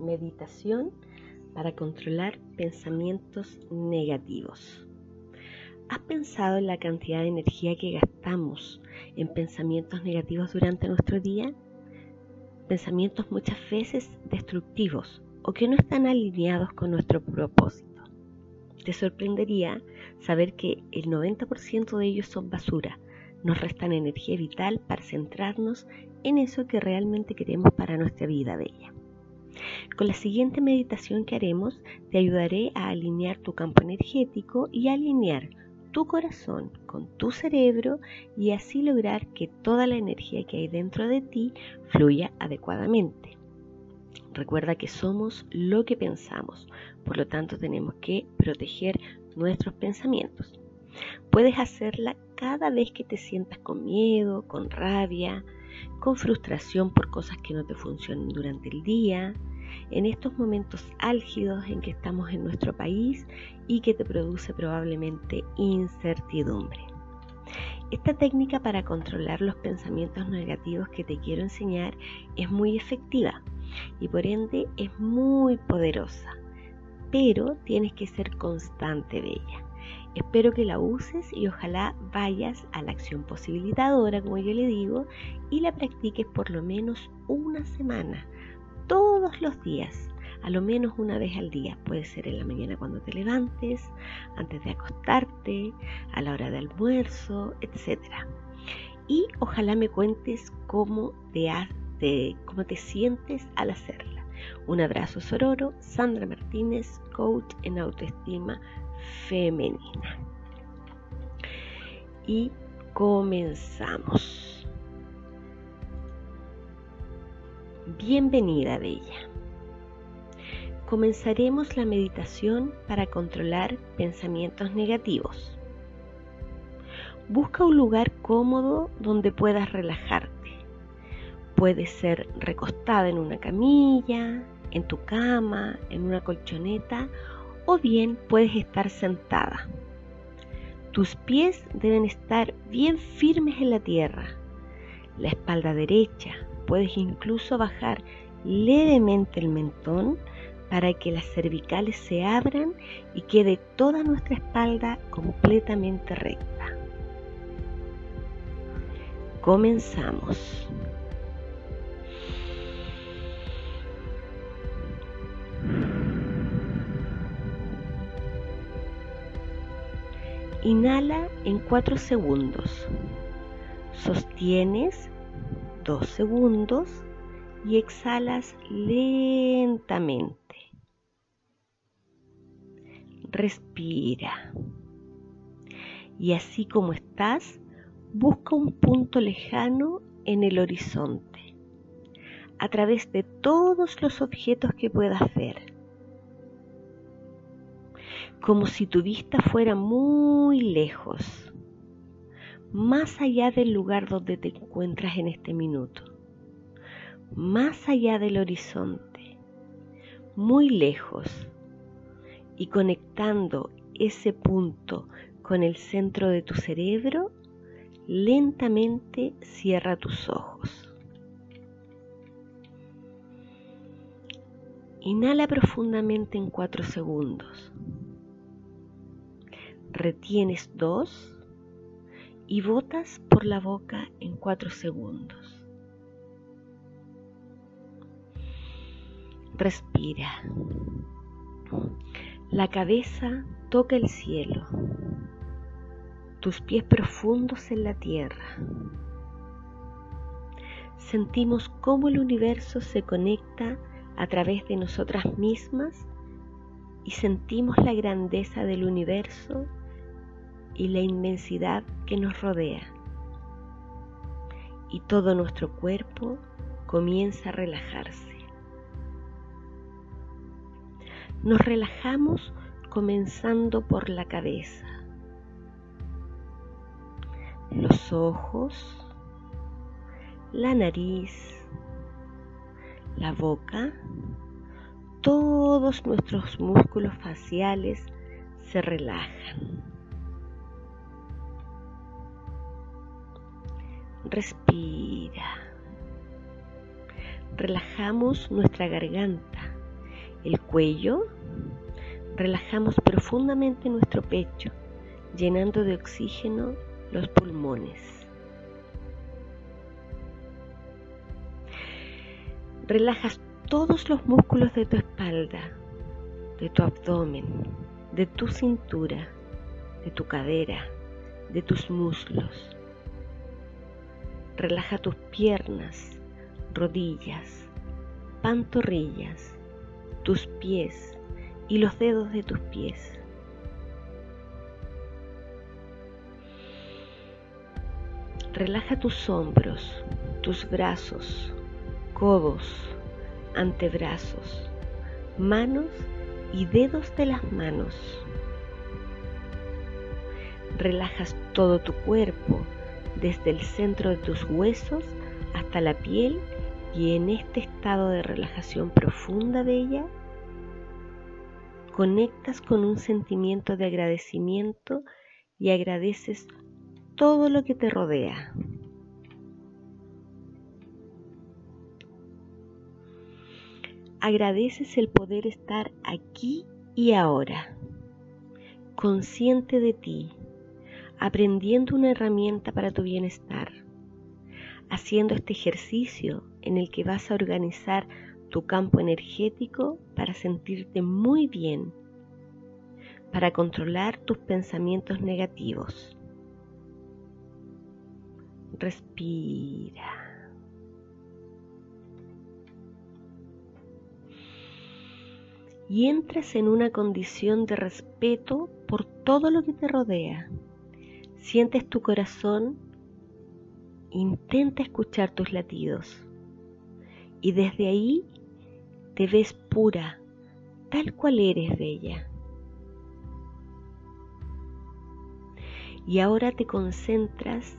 Meditación para controlar pensamientos negativos. ¿Has pensado en la cantidad de energía que gastamos en pensamientos negativos durante nuestro día? Pensamientos muchas veces destructivos o que no están alineados con nuestro propósito. Te sorprendería saber que el 90% de ellos son basura, nos restan energía vital para centrarnos en eso que realmente queremos para nuestra vida bella. Con la siguiente meditación que haremos, te ayudaré a alinear tu campo energético y alinear tu corazón con tu cerebro y así lograr que toda la energía que hay dentro de ti fluya adecuadamente. Recuerda que somos lo que pensamos, por lo tanto tenemos que proteger nuestros pensamientos. Puedes hacerla cada vez que te sientas con miedo, con rabia, con frustración por cosas que no te funcionan durante el día, en estos momentos álgidos en que estamos en nuestro país y que te produce probablemente incertidumbre. Esta técnica para controlar los pensamientos negativos que te quiero enseñar es muy efectiva y por ende es muy poderosa, pero tienes que ser constante de ella. Espero que la uses y ojalá vayas a la acción posibilitadora, como yo le digo, y la practiques por lo menos una semana todos los días, a lo menos una vez al día. Puede ser en la mañana cuando te levantes, antes de acostarte, a la hora de almuerzo, etc. Y ojalá me cuentes cómo te, cómo te sientes al hacerla. Un abrazo sororo, Sandra Martínez, coach en autoestima femenina. Y comenzamos. Bienvenida, Bella. Comenzaremos la meditación para controlar pensamientos negativos. Busca un lugar cómodo donde puedas relajarte. Puede ser recostada en una camilla, en tu cama, en una colchoneta o bien puedes estar sentada. Tus pies deben estar bien firmes en la tierra, la espalda derecha, puedes incluso bajar levemente el mentón para que las cervicales se abran y quede toda nuestra espalda completamente recta. Comenzamos. Inhala en 4 segundos. Sostienes dos segundos y exhalas lentamente. Respira. Y así como estás, busca un punto lejano en el horizonte, a través de todos los objetos que puedas ver. Como si tu vista fuera muy lejos más allá del lugar donde te encuentras en este minuto, más allá del horizonte, muy lejos, y conectando ese punto con el centro de tu cerebro, lentamente cierra tus ojos. Inhala profundamente en cuatro segundos. Retienes dos y botas por la boca en cuatro segundos. Respira. La cabeza toca el cielo, tus pies profundos en la tierra. Sentimos cómo el universo se conecta a través de nosotras mismas y sentimos la grandeza del universo y la inmensidad que nos rodea. Y todo nuestro cuerpo comienza a relajarse. Nos relajamos comenzando por la cabeza, los ojos, la nariz, la boca, todos nuestros músculos faciales se relajan. Respira. Relajamos nuestra garganta, el cuello, relajamos profundamente nuestro pecho, llenando de oxígeno los pulmones. Relajas todos los músculos de tu espalda, de tu abdomen, de tu cintura, de tu cadera, de tus muslos. Relaja tus piernas, rodillas, pantorrillas, tus pies y los dedos de tus pies. Relaja tus hombros, tus brazos, codos, antebrazos, manos y dedos de las manos. Relajas todo tu cuerpo, desde el centro de tus huesos hasta la piel y en este estado de relajación profunda de ella, conectas con un sentimiento de agradecimiento y agradeces todo lo que te rodea. Agradeces el poder estar aquí y ahora, consciente de ti, aprendiendo una herramienta para tu bienestar, haciendo este ejercicio en el que vas a organizar tu campo energético para sentirte muy bien, para controlar tus pensamientos negativos. Respira. y entras en una condición de respeto por todo lo que te rodea. Sientes tu corazón, intenta escuchar tus latidos y desde ahí te ves pura, tal cual eres bella. Y ahora te concentras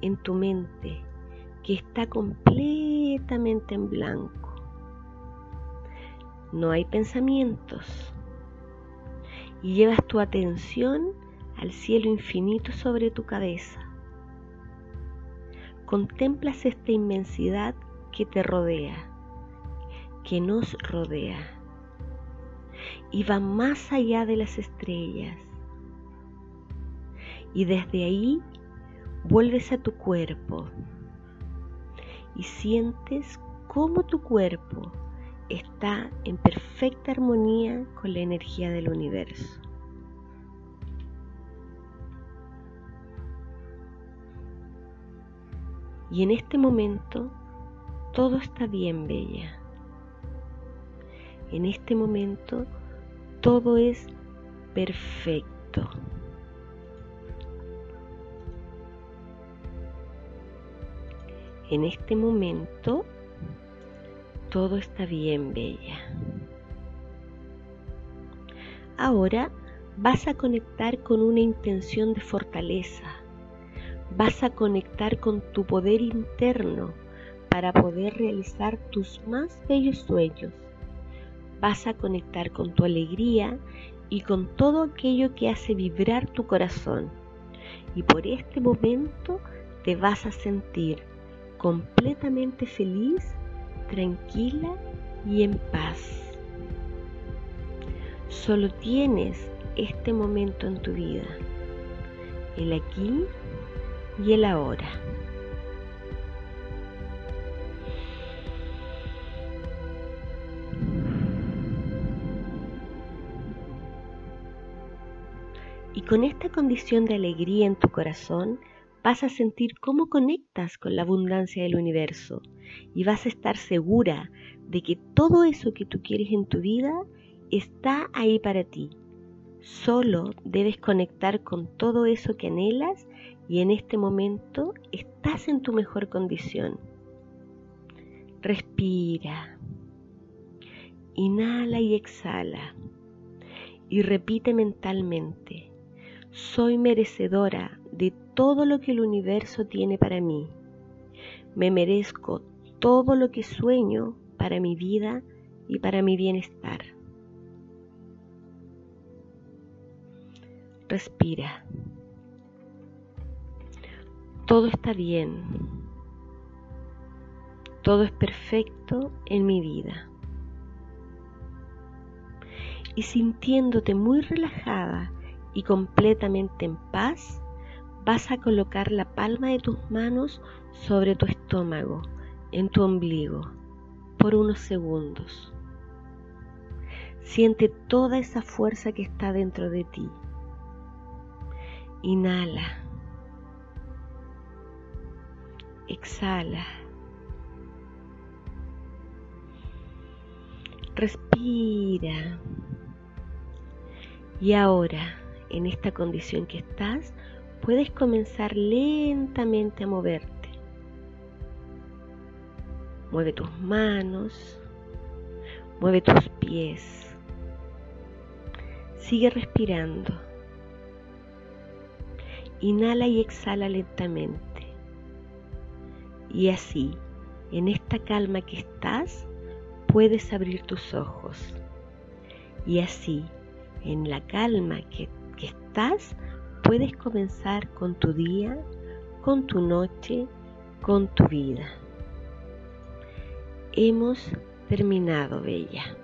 en tu mente, que está completamente en blanco no hay pensamientos. Y llevas tu atención al cielo infinito sobre tu cabeza. Contemplas esta inmensidad que te rodea, que nos rodea, y va más allá de las estrellas. Y desde ahí vuelves a tu cuerpo y sientes cómo tu cuerpo está en perfecta armonía con la energía del universo. Y en este momento todo está bien, Bella. En este momento todo es perfecto. En este momento todo está bien, Bella. Ahora vas a conectar con una intención de fortaleza. Vas a conectar con tu poder interno para poder realizar tus más bellos sueños. Vas a conectar con tu alegría y con todo aquello que hace vibrar tu corazón. Y por este momento te vas a sentir completamente feliz tranquila y en paz. Solo tienes este momento en tu vida, el aquí y el ahora. Y con esta condición de alegría en tu corazón, vas a sentir cómo conectas con la abundancia del universo y vas a estar segura de que todo eso que tú quieres en tu vida está ahí para ti. Solo debes conectar con todo eso que anhelas y en este momento estás en tu mejor condición. Respira. Inhala y exhala. Y repite mentalmente, soy merecedora de todo lo que el universo tiene para mí. Me merezco todo lo que sueño para mi vida y para mi bienestar. Respira. Todo está bien. Todo es perfecto en mi vida. y sintiéndote muy relajada y completamente en paz, vas a colocar la palma de tus manos sobre tu estómago, en tu ombligo, por unos segundos. Siente toda esa fuerza que está dentro de ti. Inhala. Exhala. Respira. Y ahora, en esta condición que estás, puedes comenzar lentamente a moverte. Mueve tus manos, mueve tus pies. Sigue respirando. Inhala y exhala lentamente. Y así, en esta calma que estás, puedes abrir tus ojos. Y así, en la calma que, que estás, puedes comenzar con tu día, con tu noche, con tu vida. Hemos terminado, Bella.